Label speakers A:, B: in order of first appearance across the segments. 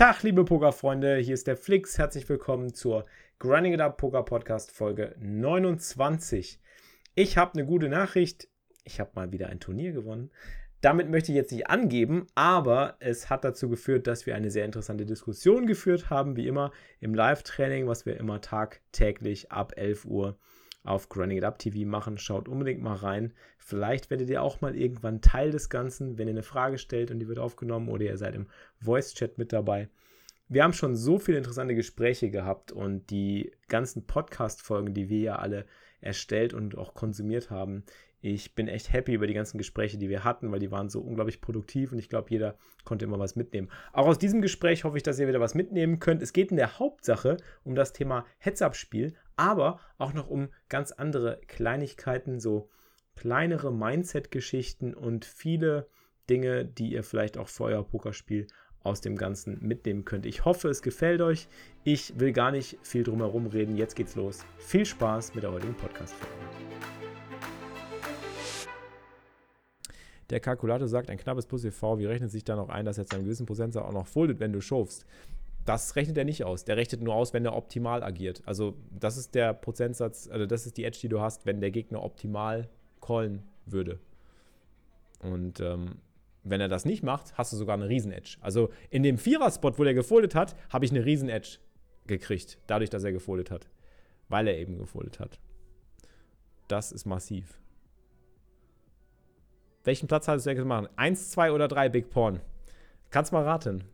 A: Tag, liebe Pokerfreunde, hier ist der Flix. Herzlich willkommen zur Grinding It Up Poker Podcast Folge 29. Ich habe eine gute Nachricht. Ich habe mal wieder ein Turnier gewonnen. Damit möchte ich jetzt nicht angeben, aber es hat dazu geführt, dass wir eine sehr interessante Diskussion geführt haben, wie immer im Live-Training, was wir immer tagtäglich ab 11 Uhr auf Grinding It Up TV machen. Schaut unbedingt mal rein. Vielleicht werdet ihr auch mal irgendwann Teil des Ganzen, wenn ihr eine Frage stellt und die wird aufgenommen oder ihr seid im Voice-Chat mit dabei. Wir haben schon so viele interessante Gespräche gehabt und die ganzen Podcast-Folgen, die wir ja alle erstellt und auch konsumiert haben. Ich bin echt happy über die ganzen Gespräche, die wir hatten, weil die waren so unglaublich produktiv und ich glaube, jeder konnte immer was mitnehmen. Auch aus diesem Gespräch hoffe ich, dass ihr wieder was mitnehmen könnt. Es geht in der Hauptsache um das Thema Heads-Up-Spiel, aber auch noch um ganz andere Kleinigkeiten, so kleinere Mindset-Geschichten und viele Dinge, die ihr vielleicht auch für euer Pokerspiel aus dem Ganzen mitnehmen könnt. Ich hoffe, es gefällt euch. Ich will gar nicht viel drum herum reden. Jetzt geht's los. Viel Spaß mit der heutigen Podcast-Folge. Der Kalkulator sagt, ein knappes Plus EV, wie rechnet sich da noch ein, dass jetzt einen gewissen Prozentsatz auch noch foldet, wenn du schaufst? Das rechnet er nicht aus. Der rechnet nur aus, wenn er optimal agiert. Also, das ist der Prozentsatz, also das ist die Edge, die du hast, wenn der Gegner optimal callen würde. Und ähm, wenn er das nicht macht, hast du sogar eine Riesen-Edge. Also in dem Vierer-Spot, wo der gefoldet hat, habe ich eine Riesen-Edge gekriegt, dadurch, dass er gefoldet hat. Weil er eben gefoldet hat. Das ist massiv. Welchen Platz hattest du jetzt machen? Eins, zwei oder drei Big Porn? Kannst mal raten.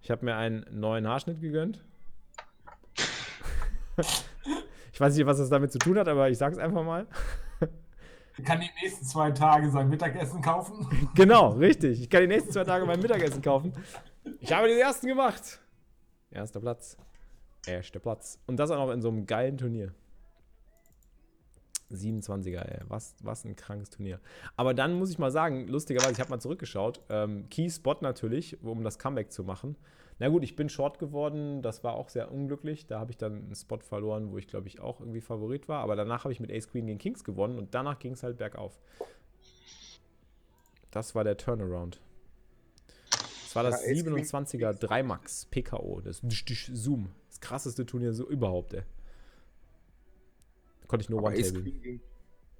A: Ich habe mir einen neuen Haarschnitt gegönnt. ich weiß nicht, was das damit zu tun hat, aber ich sage es einfach mal.
B: Ich kann die nächsten zwei Tage sein Mittagessen kaufen.
A: Genau, richtig. Ich kann die nächsten zwei Tage mein Mittagessen kaufen. Ich habe den ersten gemacht. Erster Platz. Erster Platz. Und das auch noch in so einem geilen Turnier. 27er, ey. Was, was ein krankes Turnier. Aber dann muss ich mal sagen, lustigerweise, ich habe mal zurückgeschaut. Ähm, Key Spot natürlich, um das Comeback zu machen. Na gut, ich bin Short geworden, das war auch sehr unglücklich. Da habe ich dann einen Spot verloren, wo ich glaube ich auch irgendwie Favorit war. Aber danach habe ich mit Ace Queen gegen Kings gewonnen und danach ging es halt bergauf. Das war der Turnaround. Das war das ja, 27er 3 Max PKO, das Zoom. Das krasseste Turnier so überhaupt, ey. Konnte ich nur
C: One-Table.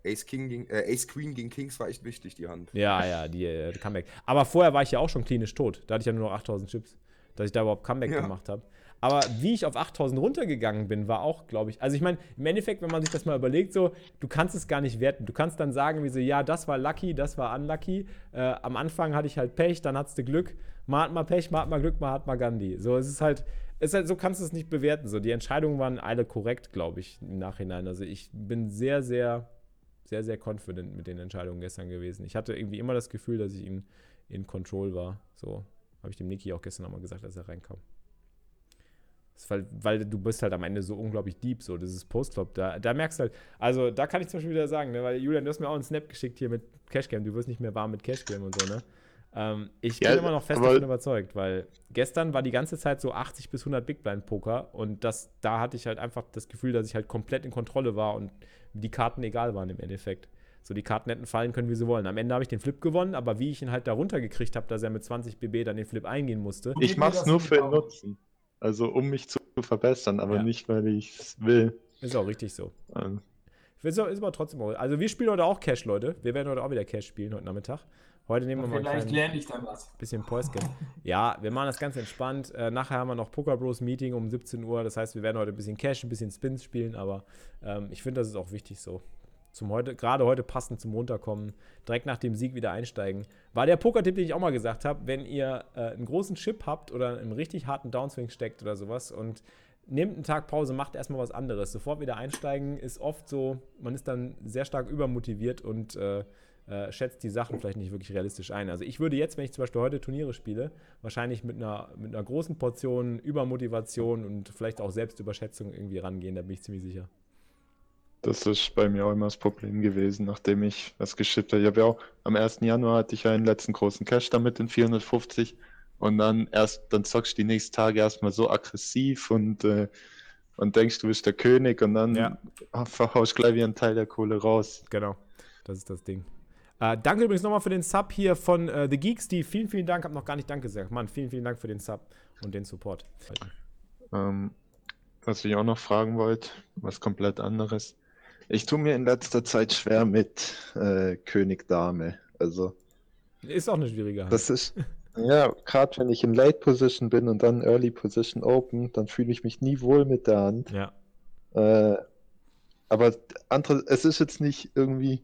C: Ace, King gegen, äh, Ace Queen gegen Kings war echt wichtig, die Hand.
A: Ja, ja, die äh, Comeback. Aber vorher war ich ja auch schon klinisch tot. Da hatte ich ja nur noch 8000 Chips, dass ich da überhaupt Comeback ja. gemacht habe. Aber wie ich auf 8000 runtergegangen bin, war auch, glaube ich. Also, ich meine, im Endeffekt, wenn man sich das mal überlegt, so, du kannst es gar nicht werten. Du kannst dann sagen, wie so, ja, das war lucky, das war unlucky. Äh, am Anfang hatte ich halt Pech, dann hattest du Glück. Mal hat mal Pech, mal hat mal Glück, mal hat mal Gandhi. So, es ist halt, ist halt, so kannst du es nicht bewerten. So, die Entscheidungen waren alle korrekt, glaube ich, im Nachhinein. Also ich bin sehr, sehr, sehr, sehr confident mit den Entscheidungen gestern gewesen. Ich hatte irgendwie immer das Gefühl, dass ich in, in Control war. So habe ich dem Niki auch gestern nochmal gesagt, als er reinkam. Weil, weil, du bist halt am Ende so unglaublich deep, so dieses Postclub, da, da merkst du halt, also da kann ich zum Beispiel wieder sagen, ne, weil Julian, du hast mir auch einen Snap geschickt hier mit Cashgame, du wirst nicht mehr warm mit Cashgame und so, ne? Ähm, ich ja, bin immer noch fest davon überzeugt, weil gestern war die ganze Zeit so 80 bis 100 Big Blind Poker und das, da hatte ich halt einfach das Gefühl, dass ich halt komplett in Kontrolle war und die Karten egal waren im Endeffekt. So, die Karten hätten fallen können, wie sie wollen. Am Ende habe ich den Flip gewonnen, aber wie ich ihn halt da runtergekriegt habe, dass er mit 20 BB dann den Flip eingehen musste.
D: Ich mache es nur für den Nutzen. Also, um mich zu verbessern, aber ja. nicht, weil ich es will.
A: Ist auch richtig so. Also. Ist aber trotzdem auch. Also, wir spielen heute auch Cash, Leute. Wir werden heute auch wieder Cash spielen, heute Nachmittag. Heute nehmen wir mal
B: Vielleicht lerne ich dann was.
A: Bisschen Päuschen. ja, wir machen das ganz entspannt. Äh, nachher haben wir noch Poker Bros Meeting um 17 Uhr. Das heißt, wir werden heute ein bisschen Cash, ein bisschen Spins spielen, aber ähm, ich finde, das ist auch wichtig so. Zum heute, gerade heute passend zum Runterkommen, direkt nach dem Sieg wieder einsteigen. War der Poker-Tipp, den ich auch mal gesagt habe, wenn ihr äh, einen großen Chip habt oder einen richtig harten Downswing steckt oder sowas und nehmt einen Tag Pause, macht erstmal was anderes. Sofort wieder einsteigen ist oft so, man ist dann sehr stark übermotiviert und äh, äh, schätzt die Sachen vielleicht nicht wirklich realistisch ein. Also ich würde jetzt, wenn ich zum Beispiel heute Turniere spiele, wahrscheinlich mit einer, mit einer großen Portion Übermotivation und vielleicht auch Selbstüberschätzung irgendwie rangehen, da bin ich ziemlich sicher.
D: Das ist bei mir auch immer das Problem gewesen, nachdem ich was geschippt habe. Ich habe ja auch am 1. Januar hatte ich ja einen letzten großen Cash damit in 450 und dann erst, dann zockst du die nächsten Tage erstmal so aggressiv und, äh, und denkst, du bist der König und dann
A: Ja.
D: verhaust gleich wie ein Teil der Kohle raus.
A: Genau, das ist das Ding. Äh, danke übrigens nochmal für den Sub hier von äh, The Geeks, die vielen, vielen Dank, hab noch gar nicht Danke gesagt. Mann, vielen, vielen Dank für den Sub und den Support.
D: Ähm, was ich auch noch fragen wollte, was komplett anderes. Ich tue mir in letzter Zeit schwer mit äh, König Dame. Also
A: Ist auch eine schwierige Hand.
D: das ist, ja, gerade wenn ich in Late Position bin und dann Early Position Open, dann fühle ich mich nie wohl mit der Hand.
A: ja.
D: Äh, aber andere, es ist jetzt nicht irgendwie,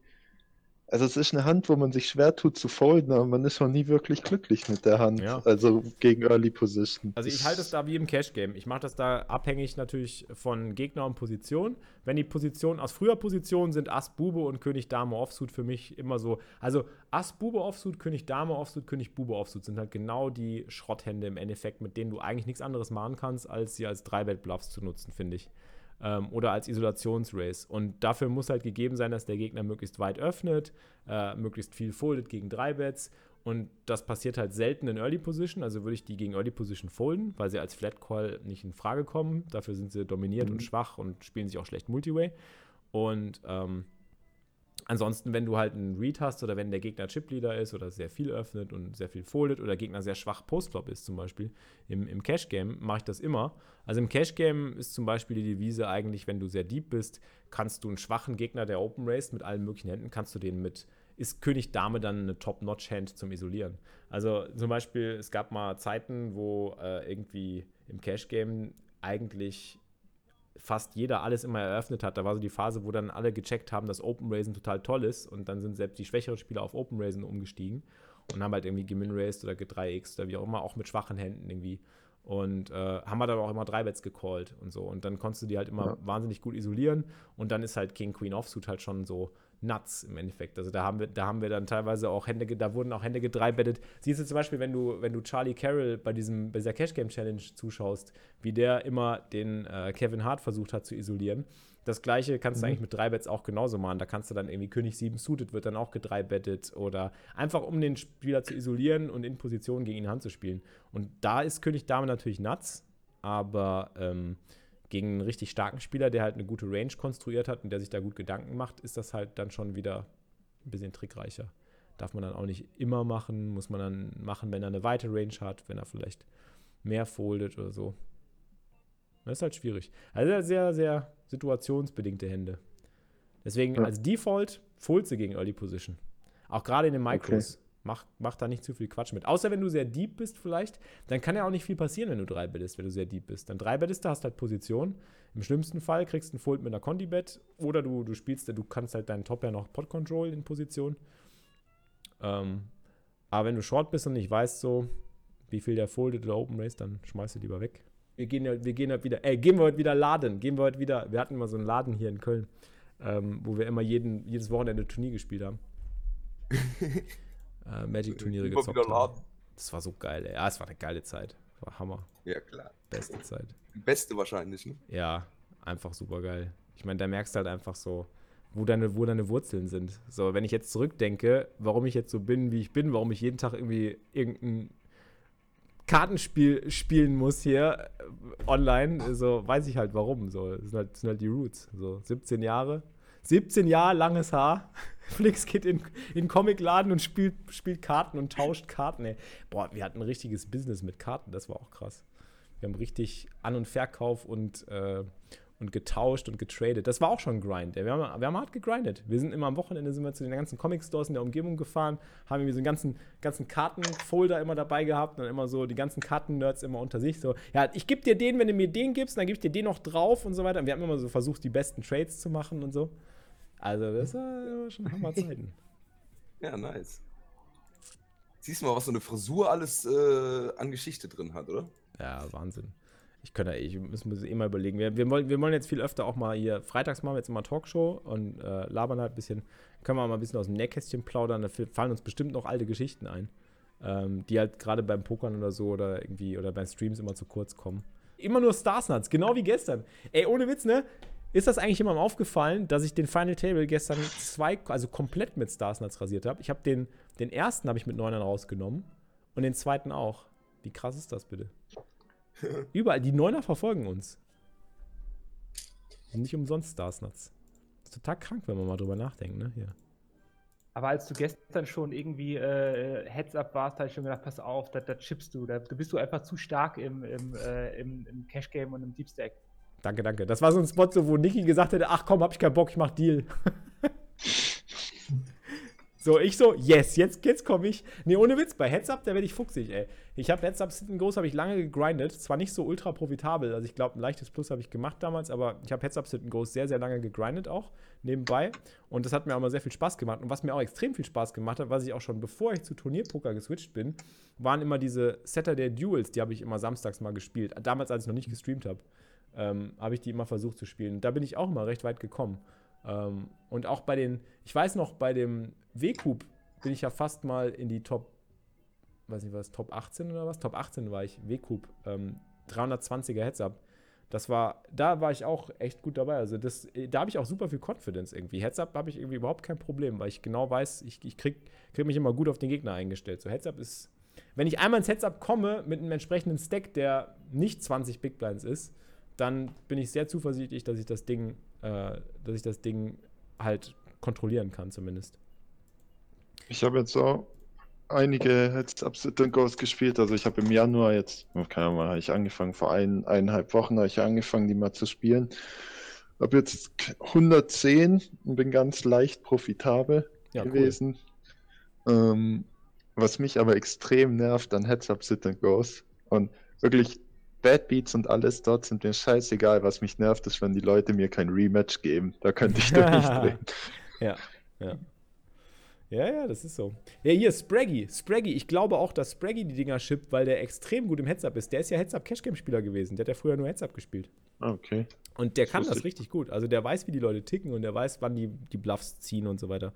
D: also es ist eine Hand, wo man sich schwer tut zu folden, aber man ist noch nie wirklich glücklich mit der Hand.
A: Ja.
D: Also gegen Early Position.
A: Also ich halte es da wie im Cash-Game. Ich mache das da abhängig natürlich von Gegner und Position. Wenn die Positionen aus früher Positionen sind Ass, Bube und König, Dame, Offsuit für mich immer so. Also Ass, Bube, Offsuit, König, Dame, Offsuit, König, Bube, Offsuit sind halt genau die Schrotthände im Endeffekt, mit denen du eigentlich nichts anderes machen kannst, als sie als Dreibett-Bluffs zu nutzen, finde ich. Ähm, oder als Isolationsrace. Und dafür muss halt gegeben sein, dass der Gegner möglichst weit öffnet, äh, möglichst viel foldet gegen Dreibets. Und das passiert halt selten in Early Position. Also würde ich die gegen Early Position folden, weil sie als Flat Call nicht in Frage kommen. Dafür sind sie dominiert und schwach und spielen sich auch schlecht Multiway. Und ähm, ansonsten, wenn du halt einen Read hast oder wenn der Gegner Chipleader ist oder sehr viel öffnet und sehr viel foldet oder Gegner sehr schwach Postflop ist zum Beispiel, im, im Cash-Game mache ich das immer. Also im Cash-Game ist zum Beispiel die Devise eigentlich, wenn du sehr deep bist, kannst du einen schwachen Gegner, der Open Race mit allen möglichen Händen, kannst du den mit, ist König Dame dann eine Top-Notch-Hand zum Isolieren. Also zum Beispiel, es gab mal Zeiten, wo äh, irgendwie im Cash-Game eigentlich fast jeder alles immer eröffnet hat. Da war so die Phase, wo dann alle gecheckt haben, dass Open Raisin total toll ist und dann sind selbst die schwächeren Spieler auf Open Raisin umgestiegen und haben halt irgendwie geminraced oder ge3x oder wie auch immer, auch mit schwachen Händen irgendwie. Und äh, haben halt aber auch immer drei Bets gecallt und so. Und dann konntest du die halt immer
D: Ja.
A: wahnsinnig gut isolieren. Und dann ist halt King Queen Offsuit halt schon so nuts im Endeffekt. Also da haben wir, da haben wir dann teilweise auch Hände, da wurden auch Hände gedreibettet. Siehst du zum Beispiel, wenn du, wenn du Charlie Carroll bei diesem, bei dieser Cash Game Challenge zuschaust, wie der immer den äh, Kevin Hart versucht hat zu isolieren. Das gleiche kannst du eigentlich mit drei Bets auch genauso machen. Da kannst du dann irgendwie König 7 suited wird dann auch gedreibettet oder einfach um den Spieler zu isolieren und in Position gegen ihn Hand zu spielen. Und da ist König Dame natürlich nuts, aber ähm, gegen einen richtig starken Spieler, der halt eine gute Range konstruiert hat und der sich da gut Gedanken macht, ist das halt dann schon wieder ein bisschen trickreicher. Darf man dann auch nicht immer machen, muss man dann machen, wenn er eine weite Range hat, wenn er vielleicht mehr foldet oder so. Das ist halt schwierig. Also sehr, sehr situationsbedingte Hände. Deswegen
D: Ja.
A: als Default fold sie gegen Early Position. Auch gerade in den Micros. Mach, mach da nicht zu viel Quatsch mit. Außer wenn du sehr deep bist vielleicht, dann kann ja auch nicht viel passieren, wenn du drei bettest, wenn du sehr deep bist. Dann drei bettest du, hast halt Position. Im schlimmsten Fall kriegst du einen Fold mit einer Conti-Bet oder du, du spielst, du kannst halt deinen Top ja noch Pot-Control in Position. Ähm, aber wenn du Short bist und nicht weißt so, wie viel der foldet oder Open Race, dann schmeißt du lieber weg. Wir gehen wir gehen halt wieder, ey, gehen wir heute wieder laden, gehen wir heute wieder, wir hatten mal so einen Laden hier in Köln, ähm, wo wir immer jeden, jedes Wochenende Turnier gespielt haben. äh, Magic-Turniere gezockt haben.
C: laden.
A: Das war so geil, ey. Ja, es war eine geile Zeit. War Hammer.
C: Ja, klar.
A: Beste Zeit.
C: Die beste wahrscheinlich, ne?
A: Ja, einfach super geil. Ich meine, da merkst du halt einfach so, wo deine, wo deine Wurzeln sind. So, wenn ich jetzt zurückdenke, warum ich jetzt so bin, wie ich bin, warum ich jeden Tag irgendwie irgendein Kartenspiel spielen muss hier äh, online, so weiß ich halt warum. So, das sind halt, das sind halt die Roots. So, 17 Jahre. 17 Jahre langes Haar. Flix geht in, in den Comicladen und spielt, spielt Karten und tauscht Karten. Ey. Boah, wir hatten ein richtiges Business mit Karten, das war auch krass. Wir haben richtig An- und Verkauf und, äh, und getauscht und getradet. Das war auch schon ein Grind. Wir haben, wir haben hart gegrindet. Wir sind immer am Wochenende sind wir zu den ganzen Comic-Stores in der Umgebung gefahren, haben irgendwie so einen ganzen, ganzen Kartenfolder immer dabei gehabt und dann immer so die ganzen Karten-Nerds immer unter sich so, ja, ich gebe dir den, wenn du mir den gibst, dann gebe ich dir den noch drauf und so weiter. Und wir haben immer so versucht, die besten Trades zu machen und so. Also, das war schon Hammerzeiten.
C: Ja, nice. Siehst du mal, was so eine Frisur alles äh, an Geschichte drin hat, oder?
A: Ja, Wahnsinn. Ich könnte, ich müssen wir eh mal überlegen. Wir, wir, wollen, wir wollen jetzt viel öfter auch mal hier, freitags machen wir jetzt immer Talkshow und äh, labern halt ein bisschen, können wir mal ein bisschen aus dem Nähkästchen plaudern, da fallen uns bestimmt noch alte Geschichten ein, ähm, die halt gerade beim Pokern oder so oder irgendwie oder beim Streams immer zu kurz kommen. Immer nur Starsnuts, genau wie gestern. Ey, ohne Witz, ne? Ist das eigentlich jemandem aufgefallen, dass ich den Final Table gestern zwei, also komplett mit Starsnuts rasiert habe? Ich habe den, den ersten habe ich mit Neunern rausgenommen und den zweiten auch. Wie krass ist das bitte? Überall, die Neuner verfolgen uns. Nicht umsonst Starsnuts. Ist total krank, wenn man mal drüber nachdenkt, ne? Hier.
E: Aber als du gestern schon irgendwie äh, Heads-up warst, habe ich schon gedacht, pass auf, da, da chippst du. Da, da bist du einfach zu stark im, im, äh, im, im Cash-Game und im Deep Stack.
A: Danke, danke. Das war so ein Spot, so, wo Niki gesagt hätte, ach komm, hab ich keinen Bock, ich mach Deal. So, ich so, yes, jetzt, jetzt komme ich. Nee, ohne Witz, bei Heads Up, da werde ich fuchsig, ey. Ich habe Heads Up Sitten Groß habe ich lange gegrindet. Zwar nicht so ultra profitabel, also ich glaube, ein leichtes Plus habe ich gemacht damals, aber ich habe Heads Up Sitten Groß sehr, sehr lange gegrindet auch nebenbei. Und das hat mir auch mal sehr viel Spaß gemacht. Und was mir auch extrem viel Spaß gemacht hat, was ich auch schon bevor ich zu Turnierpoker geswitcht bin, waren immer diese Saturday Duels, die habe ich immer samstags mal gespielt. Damals, als ich noch nicht gestreamt habe, ähm, habe ich die immer versucht zu spielen. Da bin ich auch immer recht weit gekommen. Ähm, und auch bei den, ich weiß noch, bei dem W-Cube bin ich ja fast mal in die Top, weiß nicht was, Top 18 oder was? Top 18 war ich, W-Cube, ähm, 320er Heads-Up. Das war, da war ich auch echt gut dabei. Also das, da habe ich auch super viel Confidence irgendwie. Heads-Up habe ich irgendwie überhaupt kein Problem, weil ich genau weiß, ich, ich krieg, krieg mich immer gut auf den Gegner eingestellt. So Heads-Up ist, wenn ich einmal ins Heads-Up komme mit einem entsprechenden Stack, der nicht 20 Big Blinds ist, dann bin ich sehr zuversichtlich, dass ich das Ding äh, dass ich das Ding halt kontrollieren kann, zumindest.
D: Ich habe jetzt auch einige Heads-Up and Goes gespielt. Also ich habe im Januar jetzt, keine Ahnung, habe ich angefangen, vor ein, eineinhalb Wochen habe ich angefangen, die mal zu spielen. Habe jetzt 110 und bin ganz leicht profitabel ja, gewesen. Cool. Ähm, was mich aber extrem nervt an Heads-Up Sit and Goes und wirklich Bad Beats und alles dort sind mir scheißegal. Was mich nervt, ist, wenn die Leute mir kein Rematch geben. Da könnte ich doch nicht drehen.
A: Ja, ja. Ja, ja, das ist so. Ja, hier, Spraggy. Spraggy. Ich glaube auch, dass Spraggy die Dinger shippt, weil der extrem gut im Heads-Up ist. Der ist ja Heads-Up-Cashgame-Spieler gewesen. Der hat ja früher nur Heads-Up gespielt.
D: Ah, okay.
A: Und der das kann das richtig gut. Also der weiß, wie die Leute ticken und der weiß, wann die, die Bluffs ziehen und so weiter.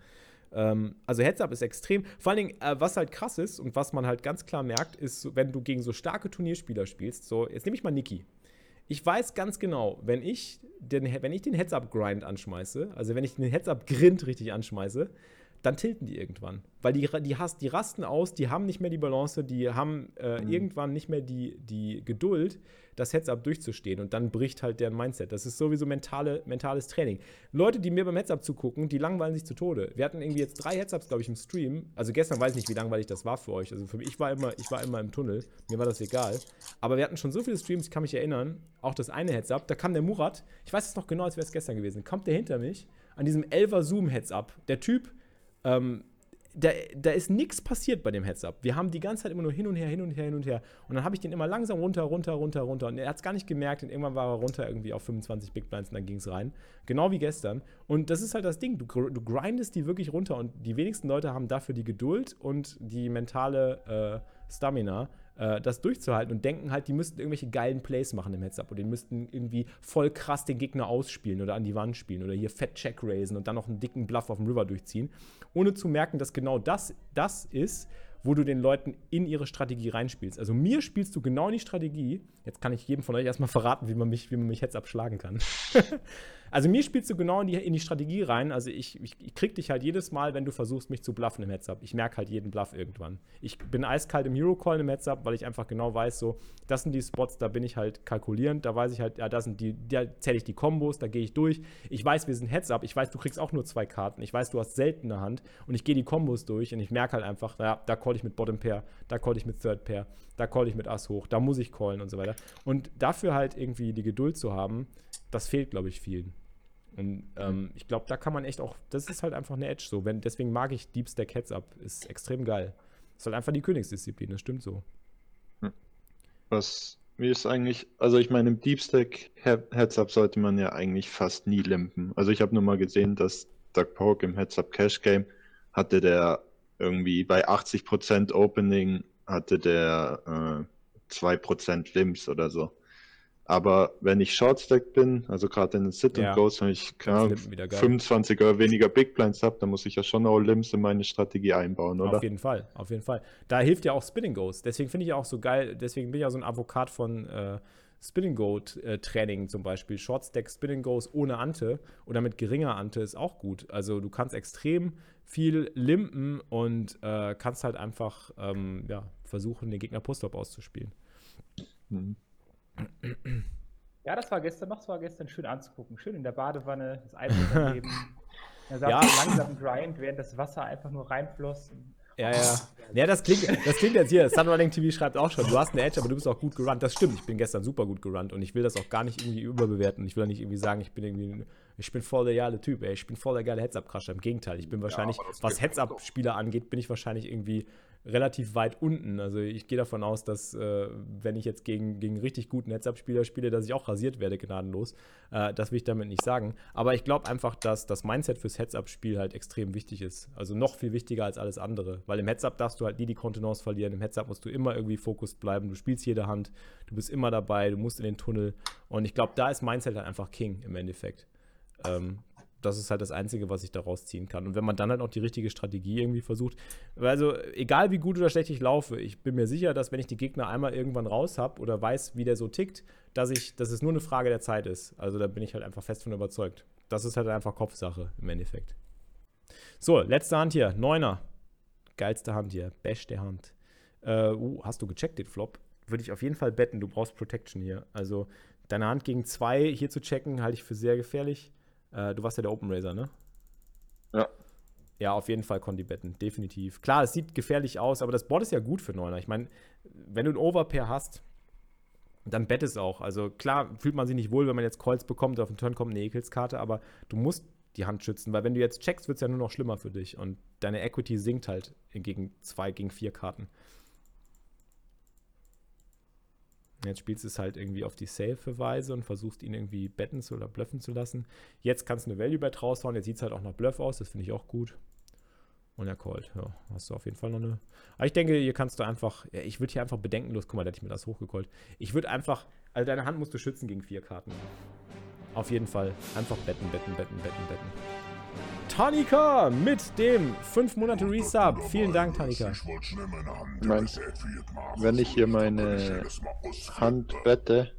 A: Ähm, also Heads-Up ist extrem. Vor allen Dingen, äh, was halt krass ist und was man halt ganz klar merkt, ist, wenn du gegen so starke Turnierspieler spielst, so, jetzt nehme ich mal Niki. Ich weiß ganz genau, wenn ich den, wenn ich den Heads-Up-Grind anschmeiße, also wenn ich den Heads-Up-Grind richtig anschmeiße, dann tilten die irgendwann. Weil die, die, hast, die rasten aus, die haben nicht mehr die Balance, die haben äh, mhm. irgendwann nicht mehr die, die Geduld, das Heads-Up durchzustehen. Und dann bricht halt deren Mindset. Das ist sowieso mentale, mentales Training. Leute, die mir beim Heads-Up zugucken, die langweilen sich zu Tode. Wir hatten irgendwie jetzt drei Heads-Ups, glaube ich, im Stream. Also gestern weiß ich nicht, wie langweilig das war für euch. Also für mich, ich war immer, ich war immer im Tunnel. Mir war das egal. Aber wir hatten schon so viele Streams, ich kann mich erinnern, auch das eine Heads-Up, da kam der Murat, ich weiß es noch genau, als wäre es gestern gewesen, kommt der hinter mich an diesem 11er Zoom-Heads-Up. Der Typ ähm, da, da ist nichts passiert bei dem Heads-Up. Wir haben die ganze Zeit immer nur hin und her, hin und her, hin und her. Und dann habe ich den immer langsam runter, runter, runter, runter. Und er hat es gar nicht gemerkt. Und irgendwann war er runter irgendwie auf 25 Big Blinds und dann ging es rein. Genau wie gestern. Und das ist halt das Ding. Du, du grindest die wirklich runter. Und die wenigsten Leute haben dafür die Geduld und die mentale äh, Stamina, äh, das durchzuhalten und denken halt, die müssten irgendwelche geilen Plays machen im Heads-Up oder die müssten irgendwie voll krass den Gegner ausspielen oder an die Wand spielen oder hier fett Check raisen und dann noch einen dicken Bluff auf dem River durchziehen, ohne zu merken, dass genau das das ist, wo du den Leuten in ihre Strategie reinspielst. Also mir spielst du genau in die Strategie. Jetzt kann ich jedem von euch erstmal verraten, wie man mich, wie man mich jetzt abschlagen kann. Also mir spielst du genau in die, in die Strategie rein. Also ich, ich, ich, krieg dich halt jedes Mal, wenn du versuchst, mich zu bluffen im Heads-Up. Ich merke halt jeden Bluff irgendwann. Ich bin eiskalt im Hero-Call im Heads-Up, weil ich einfach genau weiß, so, das sind die Spots, da bin ich halt kalkulierend. Da weiß ich halt, ja, das sind die, da zähle ich die Kombos, da gehe ich durch. Ich weiß, wir sind Heads-Up. Ich weiß, du kriegst auch nur zwei Karten. Ich weiß, du hast selten eine Hand. Und ich gehe die Kombos durch und ich merke halt einfach, ja, da call ich mit Bottom Pair, da call ich mit Third Pair, da call ich mit Ass hoch, da muss ich callen und so weiter. Und dafür halt irgendwie die Geduld zu haben, das fehlt, glaube ich, vielen. Und ähm, ich glaube, da kann man echt auch, das ist halt einfach eine Edge so. Wenn, deswegen mag ich Deep Stack Heads Up, ist extrem geil. Ist halt einfach die Königsdisziplin, das stimmt so.
D: Hm. Was, wie ist eigentlich, also ich meine, im Deep Stack Heads Up sollte man ja eigentlich fast nie limpen. Also ich habe nur mal gesehen, dass Doug Polk im Heads Up Cash Game hatte der irgendwie bei 80% Opening hatte der äh, 2% Limps oder so. Aber wenn ich Shortstack bin, also gerade in den Sit
A: Ja.
D: und Goes, wenn ich
A: geil.
D: 25 oder weniger Big Blinds habe, dann muss ich ja schon auch Limbs in meine Strategie einbauen, oder?
A: Auf jeden Fall, auf jeden Fall. Da hilft ja auch Spinning Goes. Deswegen finde ich auch so geil, deswegen bin ich ja so ein Advokat von äh, Spinning Goat äh, Training zum Beispiel. Short Stack Spinning Goes ohne Ante oder mit geringer Ante ist auch gut. Also du kannst extrem viel limpen und äh, kannst halt einfach ähm, ja, versuchen, den Gegner Poststop auszuspielen.
D: Mhm.
E: Ja, das war gestern noch, das war gestern schön anzugucken. Schön in der Badewanne, das Eis daneben. Da saß
A: Ja.
E: ja. langsam Grind, während das Wasser einfach nur reinfloss.
A: Ja, ja. Ja, das klingt, das klingt jetzt hier. Sunrunning TV schreibt auch schon, du hast eine Edge, aber du bist auch gut gerannt. Das stimmt, ich bin gestern super gut gerannt und ich will das auch gar nicht irgendwie überbewerten. Ich will da nicht irgendwie sagen, ich bin irgendwie, ich bin voll der geile Typ, ey. Ich bin voll der geile Heads-Up-Crusher. Im Gegenteil, ich bin wahrscheinlich,
C: das
A: was Heads-Up-Spieler angeht, bin ich wahrscheinlich irgendwie relativ weit unten. Also ich gehe davon aus, dass äh, wenn ich jetzt gegen, gegen richtig guten Heads-Up-Spieler spiele, dass ich auch rasiert werde, gnadenlos. Äh, das will ich damit nicht sagen. Aber ich glaube einfach, dass das Mindset fürs Heads-Up-Spiel halt extrem wichtig ist. Also noch viel wichtiger als alles andere. Weil im Heads-Up darfst du halt nie die Kontenance verlieren. Im Heads-Up musst du immer irgendwie fokussiert bleiben. Du spielst jede Hand, du bist immer dabei, du musst in den Tunnel. Und ich glaube, da ist Mindset halt einfach King im Endeffekt. Ähm, das ist halt das Einzige, was ich daraus ziehen kann. Und wenn man dann halt auch die richtige Strategie irgendwie versucht, also egal wie gut oder schlecht ich laufe, ich bin mir sicher, dass wenn ich die Gegner einmal irgendwann raus habe oder weiß, wie der so tickt, dass ich, dass es nur eine Frage der Zeit ist. Also da bin ich halt einfach fest von überzeugt. Das ist halt einfach Kopfsache im Endeffekt. So, letzte Hand hier, Neuner. Geilste Hand hier, beste Hand. Äh, uh, hast du gecheckt den Flop? Würde ich auf jeden Fall betten, du brauchst Protection hier. Also deine Hand gegen zwei hier zu checken, halte ich für sehr gefährlich. Äh, du warst ja der Open Raiser, ne?
D: Ja.
A: Ja, auf jeden Fall Conti betten, definitiv. Klar, es sieht gefährlich aus, aber das Board ist ja gut für Neuner. Ich meine, wenn du ein Overpair hast, dann bet es auch. Also klar fühlt man sich nicht wohl, wenn man jetzt Calls bekommt, auf den Turn kommt eine Ekelskarte, aber du musst die Hand schützen, weil wenn du jetzt checkst, wird es ja nur noch schlimmer für dich und deine Equity sinkt halt gegen zwei, gegen vier Karten. Jetzt spielst du es halt irgendwie auf die safe Weise und versuchst ihn irgendwie betten zu oder bluffen zu lassen. Jetzt kannst du eine Value Bet raushauen. Jetzt sieht es halt auch nach Bluff aus. Das finde ich auch gut. Und er callt. Ja, hast du auf jeden Fall noch eine. Aber ich denke, hier kannst du einfach. Ja, ich würde hier einfach bedenkenlos. Guck mal, da hätte ich mir das hochgecallt. Ich würde einfach. Also deine Hand musst du schützen gegen vier Karten. Auf jeden Fall. Einfach betten, betten, betten, betten, betten. Tanika mit dem 5 Monate Resub. Vielen Dank, Tanika.
D: Mein, wenn ich hier meine Hand wette,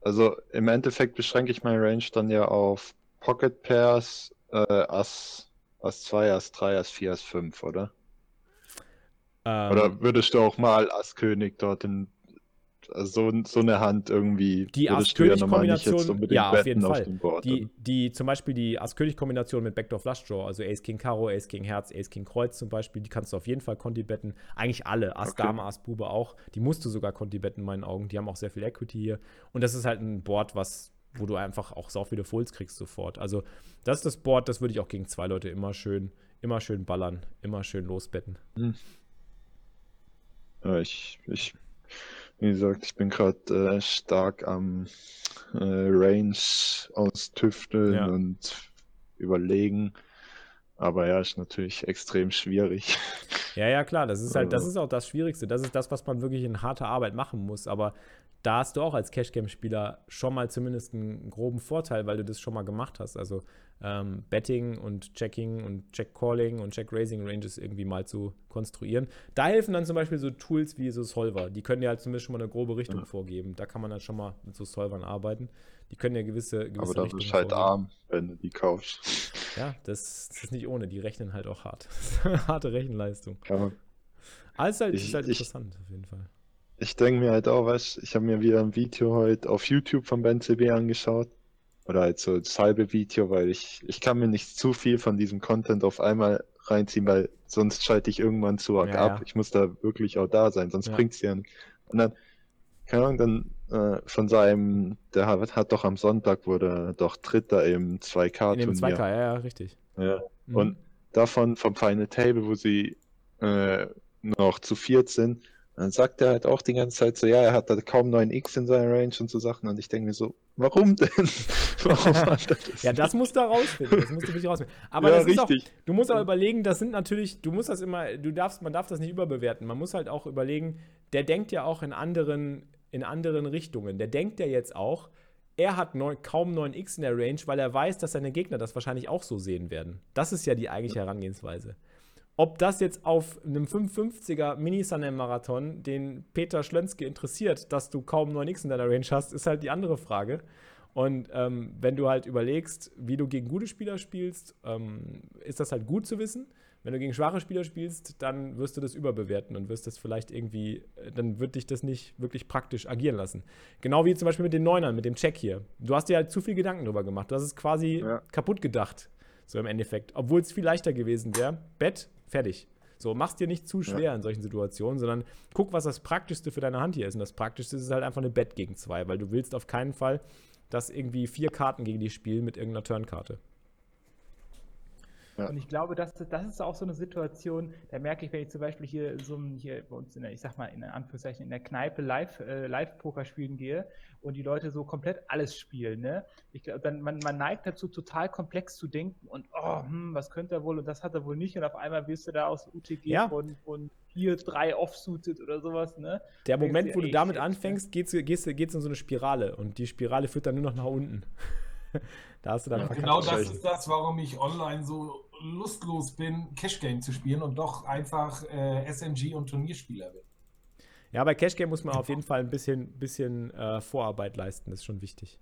D: also im Endeffekt beschränke ich meine Range dann ja auf Pocket Pairs, äh, Ass, Ass 2, Ass 3, Ass 4, Ass 5, oder?
A: Ähm,
D: Oder würdest du auch mal Ass König dort in also so, so eine Hand irgendwie
A: Die
D: ja
A: Ass-König-Kombination,
D: unbedingt
A: ja, auf jeden
D: auf
A: Fall.
D: Board.
A: Die, die, zum Beispiel die Ass-König-Kombination mit Backdoor Flush Draw, also Ace King Karo, Ace King Herz, Ace King Kreuz zum Beispiel, die kannst du auf jeden Fall Conti betten. Eigentlich alle, Ass
D: Okay.
A: Dame, Ass Bube auch. Die musst du sogar Conti betten in meinen Augen. Die haben auch sehr viel Equity hier. Und das ist halt ein Board, was, wo du einfach auch sau viele Fulls kriegst sofort. Also das ist das Board, das würde ich auch gegen zwei Leute immer schön, immer schön ballern, immer schön losbetten.
D: Ja, ich, ich, wie gesagt, ich bin gerade äh, stark am äh, Range austüfteln
A: Ja.
D: und überlegen. Aber ja, ist natürlich extrem schwierig.
A: Ja, ja, klar, das ist halt, das
D: Also-
A: ist auch das Schwierigste. Das ist das, was man wirklich in harter Arbeit machen muss. Aber da hast du auch als Cash-Game-Spieler schon mal zumindest einen groben Vorteil, weil du das schon mal gemacht hast. Also ähm, Betting und Checking und Check-Calling und Check-Raising-Ranges irgendwie mal zu konstruieren. Da helfen dann zum Beispiel so Tools wie so Solver. Die können dir halt zumindest schon mal eine grobe Richtung
D: Ja.
A: vorgeben. Da kann man dann schon mal mit so Solvern arbeiten. Die können ja gewisse, gewisse
D: Aber bist du halt
A: vorgeben.
D: arm, wenn du die kaufst.
A: Ja, das, das ist nicht ohne. Die rechnen halt auch hart. Harte Rechenleistung.
D: Ja.
A: Alles halt,
D: Ich-
A: ist halt
D: ich-
A: interessant auf jeden Fall.
D: Ich denke mir halt auch, weißt ich habe mir wieder ein Video heute auf YouTube von Ben CB angeschaut. Oder halt so das halbe Video, weil ich, ich kann mir nicht zu viel von diesem Content auf einmal reinziehen, weil sonst schalte ich irgendwann zu arg
A: Ja,
D: ab.
A: ja.
D: Ich muss da wirklich auch da sein, sonst
A: Ja.
D: bringt's ja nicht. Und dann, keine Ahnung, dann äh, von seinem, der hat, hat doch am Sonntag wurde doch Dritter im 2K
A: In dem
D: Turnier.
A: 2K, ja, ja, richtig.
D: Ja.
A: Mhm.
D: Und davon vom Final Table, wo sie äh, noch zu viert sind, dann sagt er halt auch die ganze Zeit so, ja, er hat da kaum 9x in seiner Range und so Sachen. Und ich denke mir so, warum denn? warum hat er das?
A: ja, das musst du rausfinden. Das musst du wirklich rausfinden. Aber
D: ja,
A: das ist auch,
D: richtig.
A: du musst aber überlegen, das sind natürlich, du musst das immer, du darfst, man darf das nicht überbewerten. Man muss halt auch überlegen, der denkt ja auch in anderen, in anderen Richtungen. Der denkt ja jetzt auch, er hat neun, kaum 9x in der Range, weil er weiß, dass seine Gegner das wahrscheinlich auch so sehen werden. Das ist ja die eigentliche Herangehensweise. Ob das jetzt auf einem 550er mini sun marathon den Peter Schlönske interessiert, dass du kaum 9x in deiner Range hast, ist halt die andere Frage. Und ähm, wenn du halt überlegst, wie du gegen gute Spieler spielst, ähm, ist das halt gut zu wissen. Wenn du gegen schwache Spieler spielst, dann wirst du das überbewerten und wirst das vielleicht irgendwie, äh, dann wird dich das nicht wirklich praktisch agieren lassen. Genau wie zum Beispiel mit den Neunern, mit dem Check hier. Du hast dir halt zu viel Gedanken drüber gemacht. Du hast es quasi ja. kaputt gedacht, so im Endeffekt. Obwohl es viel leichter gewesen wäre. Bett, fertig. So, mach's dir nicht zu schwer ja. in solchen Situationen, sondern guck, was das Praktischste für deine Hand hier ist. Und das Praktischste ist halt einfach eine Bett gegen zwei, weil du willst auf keinen Fall, dass irgendwie vier Karten gegen die spielen mit irgendeiner Turnkarte.
E: Ja. Und ich glaube, das, das ist auch so eine Situation, da merke ich, wenn ich zum Beispiel hier so hier bei uns in der, ich sag mal, in Anführungszeichen in der Kneipe live, äh, Live-Poker spielen gehe und die Leute so komplett alles spielen, ne? Ich glaube, dann man, man neigt dazu, total komplex zu denken und oh, hm, was könnte er wohl und das hat er wohl nicht und auf einmal wirst du da aus UTG ja. von, von vier, drei offsuited oder sowas, ne?
A: Der Moment, wo du damit anfängst, geht's, gehst, geht's in so eine Spirale und die Spirale führt dann nur noch nach unten. da hast du dann
B: ja, Genau das ist das, warum ich online so lustlos bin, Cash Game zu spielen und doch einfach äh, SNG und Turnierspieler bin.
A: Ja, bei Cash Game muss man auf jeden Fall ein bisschen, bisschen äh, Vorarbeit leisten, das ist schon wichtig.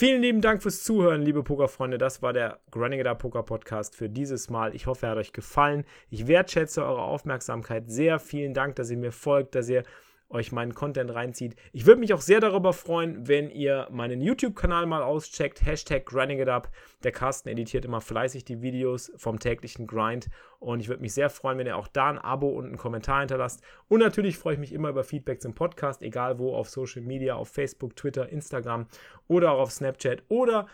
A: Vielen lieben Dank fürs Zuhören, liebe Pokerfreunde. Das war der Running It Poker Podcast für dieses Mal. Ich hoffe, er hat euch gefallen. Ich wertschätze eure Aufmerksamkeit sehr. Vielen Dank, dass ihr mir folgt, dass ihr euch meinen Content reinzieht. Ich würde mich auch sehr darüber freuen, wenn ihr meinen YouTube-Kanal mal auscheckt. Hashtag Running It Up. Der Carsten editiert immer fleißig die Videos vom täglichen Grind. Und ich würde mich sehr freuen, wenn ihr auch da ein Abo und einen Kommentar hinterlasst. Und natürlich freue ich mich immer über Feedback zum Podcast, egal wo, auf Social Media, auf Facebook, Twitter, Instagram oder auch auf Snapchat oder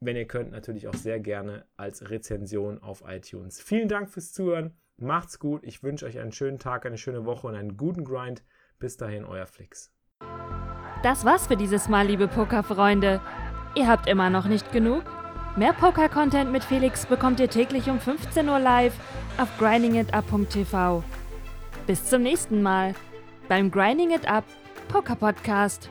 A: wenn ihr könnt, natürlich auch sehr gerne als Rezension auf iTunes. Vielen Dank fürs Zuhören. Macht's gut. Ich wünsche euch einen schönen Tag, eine schöne Woche und einen guten Grind. Bis dahin, euer Flix.
F: Das war's für dieses Mal, liebe Pokerfreunde. Ihr habt immer noch nicht genug? Mehr Poker-Content mit Felix bekommt ihr täglich um 15 Uhr live auf grindingitup.tv. Bis zum nächsten Mal beim Grinding It Up Poker Podcast.